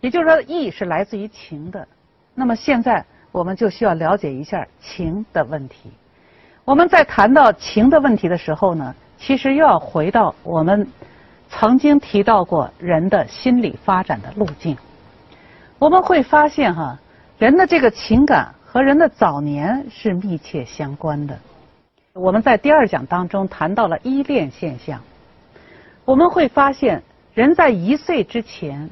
也就是说，意是来自于情的。那么现在我们就需要了解一下情的问题。我们在谈到情的问题的时候呢，其实又要回到我们曾经提到过人的心理发展的路径。我们会发现哈，人的这个情感和人的早年是密切相关的。我们在第二讲当中谈到了依恋现象，我们会发现人在一岁之前。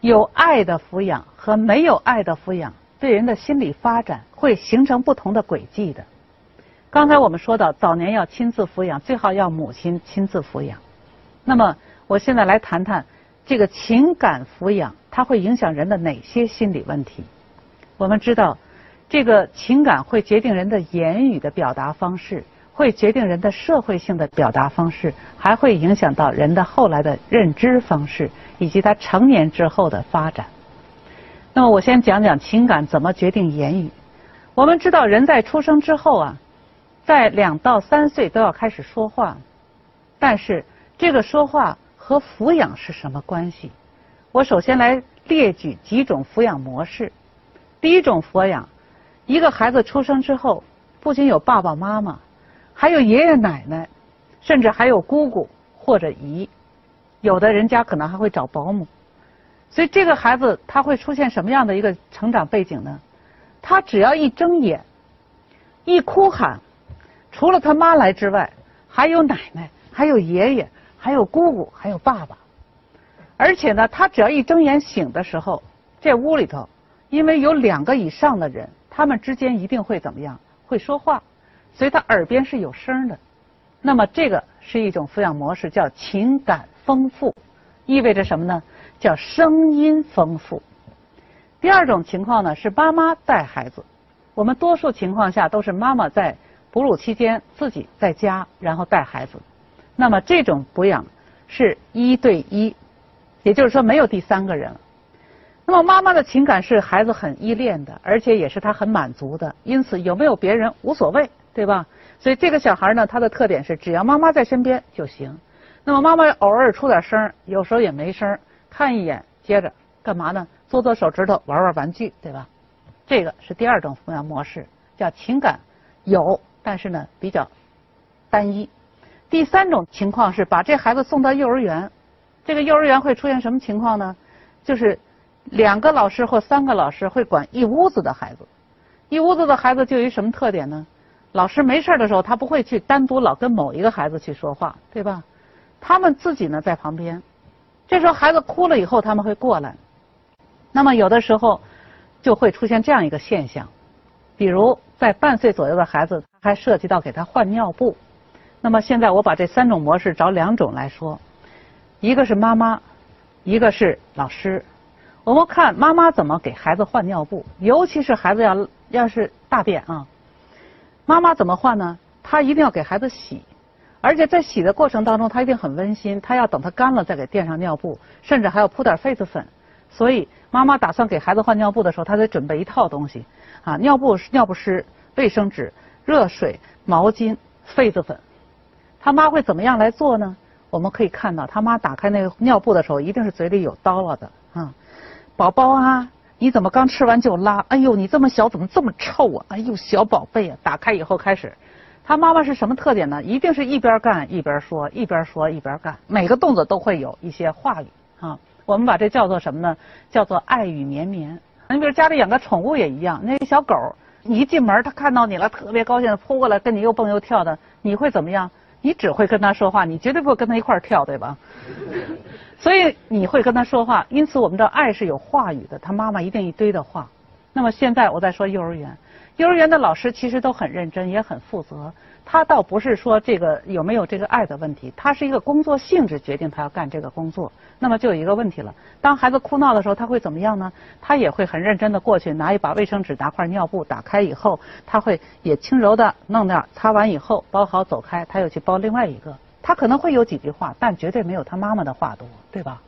有爱的抚养和没有爱的抚养，对人的心理发展会形成不同的轨迹的。刚才我们说到，早年要亲自抚养，最好要母亲亲自抚养。那么，我现在来谈谈这个情感抚养，它会影响人的哪些心理问题？我们知道，这个情感会决定人的言语的表达方式。会决定人的社会性的表达方式，还会影响到人的后来的认知方式，以及他成年之后的发展。那么，我先讲讲情感怎么决定言语。我们知道，人在出生之后啊，在两到三岁都要开始说话，但是这个说话和抚养是什么关系？我首先来列举几种抚养模式。第一种抚养，一个孩子出生之后，不仅有爸爸妈妈。还有爷爷奶奶，甚至还有姑姑或者姨，有的人家可能还会找保姆。所以这个孩子他会出现什么样的一个成长背景呢？他只要一睁眼，一哭喊，除了他妈来之外，还有奶奶，还有爷爷，还有姑姑，还有爸爸。而且呢，他只要一睁眼醒的时候，这屋里头，因为有两个以上的人，他们之间一定会怎么样？会说话。所以他耳边是有声的，那么这个是一种抚养模式，叫情感丰富，意味着什么呢？叫声音丰富。第二种情况呢是妈妈带孩子，我们多数情况下都是妈妈在哺乳期间自己在家，然后带孩子。那么这种抚养是一对一，也就是说没有第三个人。那么妈妈的情感是孩子很依恋的，而且也是他很满足的，因此有没有别人无所谓。对吧？所以这个小孩呢，他的特点是只要妈妈在身边就行。那么妈妈偶尔出点声，有时候也没声，看一眼，接着干嘛呢？做做手指头，玩玩玩具，对吧？这个是第二种抚养模式，叫情感有，但是呢比较单一。第三种情况是把这孩子送到幼儿园，这个幼儿园会出现什么情况呢？就是两个老师或三个老师会管一屋子的孩子，一屋子的孩子就有什么特点呢？老师没事的时候，他不会去单独老跟某一个孩子去说话，对吧？他们自己呢在旁边，这时候孩子哭了以后，他们会过来。那么有的时候就会出现这样一个现象，比如在半岁左右的孩子，还涉及到给他换尿布。那么现在我把这三种模式找两种来说，一个是妈妈，一个是老师。我们看妈妈怎么给孩子换尿布，尤其是孩子要要是大便啊。妈妈怎么换呢？她一定要给孩子洗，而且在洗的过程当中，她一定很温馨。她要等它干了再给垫上尿布，甚至还要铺点痱子粉。所以妈妈打算给孩子换尿布的时候，她得准备一套东西啊：尿布、尿不湿、卫生纸、热水、毛巾、痱子粉。他妈会怎么样来做呢？我们可以看到，他妈打开那个尿布的时候，一定是嘴里有叨唠的啊：“宝宝啊。”你怎么刚吃完就拉？哎呦，你这么小怎么这么臭啊？哎呦，小宝贝啊！打开以后开始，他妈妈是什么特点呢？一定是一边干一边说，一边说一边干，每个动作都会有一些话语啊。我们把这叫做什么呢？叫做爱语绵绵。你比如家里养个宠物也一样，那个小狗，你一进门它看到你了，特别高兴，扑过来跟你又蹦又跳的，你会怎么样？你只会跟他说话，你绝对不会跟他一块儿跳，对吧？所以你会跟他说话，因此我们的爱是有话语的。他妈妈一定一堆的话。那么现在我在说幼儿园，幼儿园的老师其实都很认真，也很负责。他倒不是说这个有没有这个爱的问题，他是一个工作性质决定他要干这个工作。那么就有一个问题了：当孩子哭闹的时候，他会怎么样呢？他也会很认真的过去拿一把卫生纸，拿块尿布，打开以后，他会也轻柔的弄点，擦完以后包好走开，他又去包另外一个。他可能会有几句话，但绝对没有他妈妈的话多，对吧？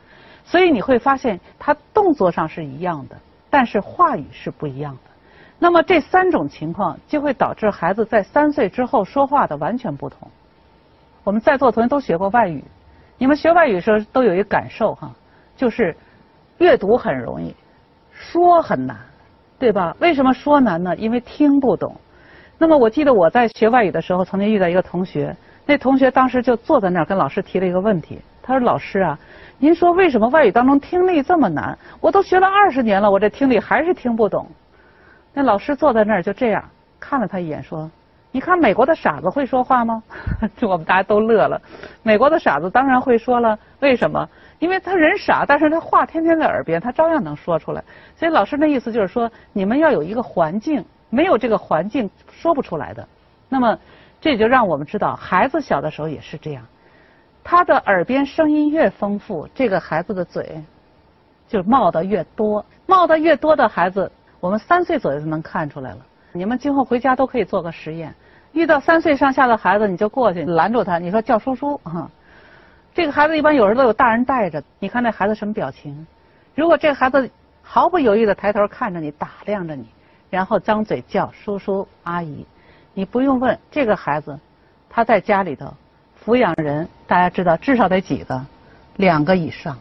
所以你会发现，他动作上是一样的，但是话语是不一样的。那么这三种情况就会导致孩子在三岁之后说话的完全不同。我们在座同学都学过外语，你们学外语的时候都有一个感受哈，就是阅读很容易，说很难，对吧？为什么说难呢？因为听不懂。那么我记得我在学外语的时候，曾经遇到一个同学，那同学当时就坐在那儿跟老师提了一个问题，他说：“老师啊，您说为什么外语当中听力这么难？我都学了二十年了，我这听力还是听不懂。”那老师坐在那儿就这样看了他一眼，说：“你看美国的傻子会说话吗？” 我们大家都乐了。美国的傻子当然会说了，为什么？因为他人傻，但是他话天天在耳边，他照样能说出来。所以老师那意思就是说，你们要有一个环境。没有这个环境说不出来的，那么这就让我们知道，孩子小的时候也是这样，他的耳边声音越丰富，这个孩子的嘴就冒的越多，冒的越多的孩子，我们三岁左右就能看出来了。你们今后回家都可以做个实验，遇到三岁上下的孩子，你就过去拦住他，你说叫叔叔哈。这个孩子一般有时候都有大人带着，你看那孩子什么表情？如果这个孩子毫不犹豫的抬头看着你，打量着你。然后张嘴叫叔叔阿姨，你不用问这个孩子，他在家里头抚养人，大家知道至少得几个，两个以上，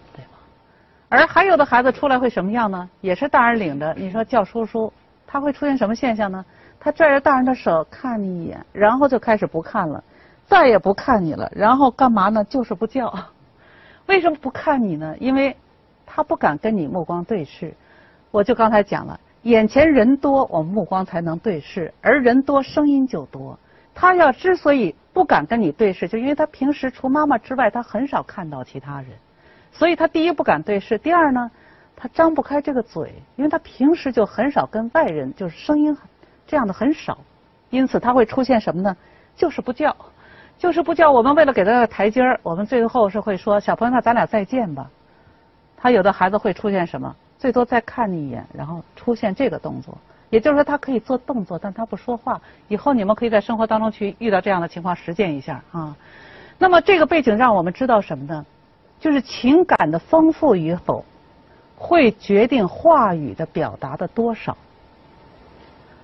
而还有的孩子出来会什么样呢？也是大人领着，你说叫叔叔，他会出现什么现象呢？他拽着大人的手看你一眼，然后就开始不看了，再也不看你了，然后干嘛呢？就是不叫。为什么不看你呢？因为他不敢跟你目光对视。我就刚才讲了。眼前人多，我们目光才能对视，而人多声音就多。他要之所以不敢跟你对视，就因为他平时除妈妈之外，他很少看到其他人，所以他第一不敢对视，第二呢，他张不开这个嘴，因为他平时就很少跟外人，就是声音这样的很少，因此他会出现什么呢？就是不叫，就是不叫。我们为了给他个台阶儿，我们最后是会说：“小朋友，那咱俩再见吧。”他有的孩子会出现什么？最多再看你一眼，然后出现这个动作，也就是说他可以做动作，但他不说话。以后你们可以在生活当中去遇到这样的情况，实践一下啊。那么这个背景让我们知道什么呢？就是情感的丰富与否，会决定话语的表达的多少。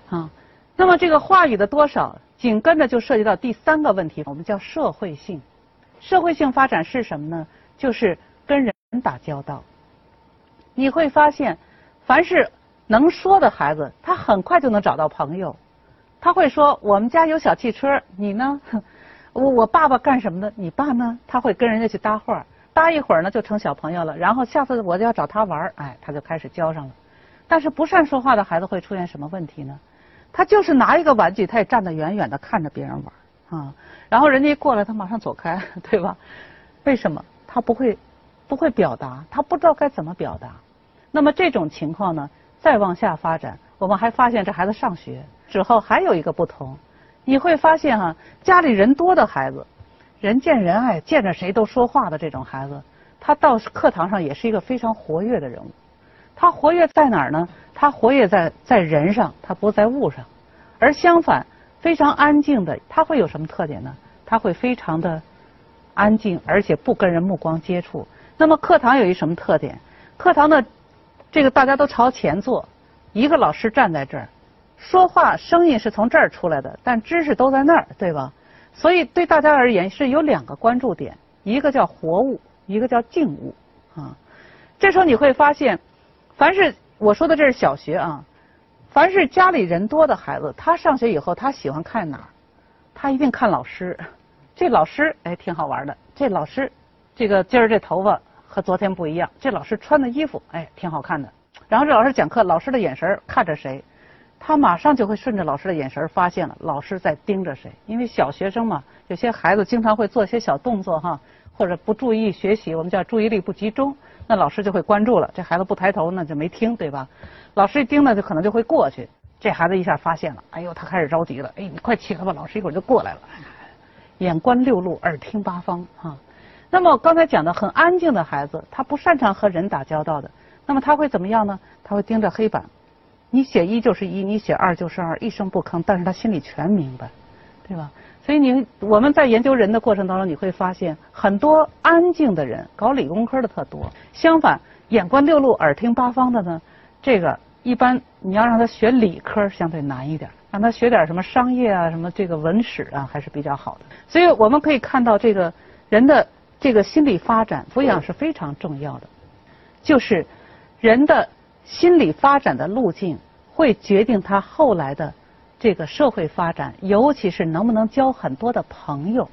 啊，那么这个话语的多少，紧跟着就涉及到第三个问题，我们叫社会性。社会性发展是什么呢？就是跟人打交道。你会发现，凡是能说的孩子，他很快就能找到朋友。他会说：“我们家有小汽车，你呢？我我爸爸干什么的？你爸呢？”他会跟人家去搭话，搭一会儿呢就成小朋友了。然后下次我就要找他玩儿，哎，他就开始交上了。但是不善说话的孩子会出现什么问题呢？他就是拿一个玩具，他也站得远远的看着别人玩啊。然后人家一过来，他马上走开，对吧？为什么？他不会不会表达，他不知道该怎么表达。那么这种情况呢，再往下发展，我们还发现这孩子上学之后还有一个不同，你会发现哈，家里人多的孩子，人见人爱，见着谁都说话的这种孩子，他到课堂上也是一个非常活跃的人物。他活跃在哪儿呢？他活跃在在人上，他不在物上。而相反，非常安静的，他会有什么特点呢？他会非常的安静，而且不跟人目光接触。那么课堂有一什么特点？课堂的这个大家都朝前坐，一个老师站在这儿，说话声音是从这儿出来的，但知识都在那儿，对吧？所以对大家而言是有两个关注点，一个叫活物，一个叫静物啊。这时候你会发现，凡是我说的这是小学啊，凡是家里人多的孩子，他上学以后他喜欢看哪儿？他一定看老师。这老师哎挺好玩的，这老师这个今儿这头发。和昨天不一样，这老师穿的衣服哎挺好看的。然后这老师讲课，老师的眼神看着谁，他马上就会顺着老师的眼神发现了老师在盯着谁。因为小学生嘛，有些孩子经常会做些小动作哈，或者不注意学习，我们叫注意力不集中，那老师就会关注了。这孩子不抬头，那就没听对吧？老师一盯呢，就可能就会过去。这孩子一下发现了，哎呦，他开始着急了。哎，你快起来吧，老师一会儿就过来了。眼观六路，耳听八方哈。那么刚才讲的很安静的孩子，他不擅长和人打交道的，那么他会怎么样呢？他会盯着黑板，你写一就是一，你写二就是二，一声不吭，但是他心里全明白，对吧？所以你我们在研究人的过程当中，你会发现很多安静的人搞理工科的特多，相反眼观六路，耳听八方的呢，这个一般你要让他学理科相对难一点，让他学点什么商业啊，什么这个文史啊，还是比较好的。所以我们可以看到这个人的。这个心理发展抚养是非常重要的，就是人的心理发展的路径会决定他后来的这个社会发展，尤其是能不能交很多的朋友。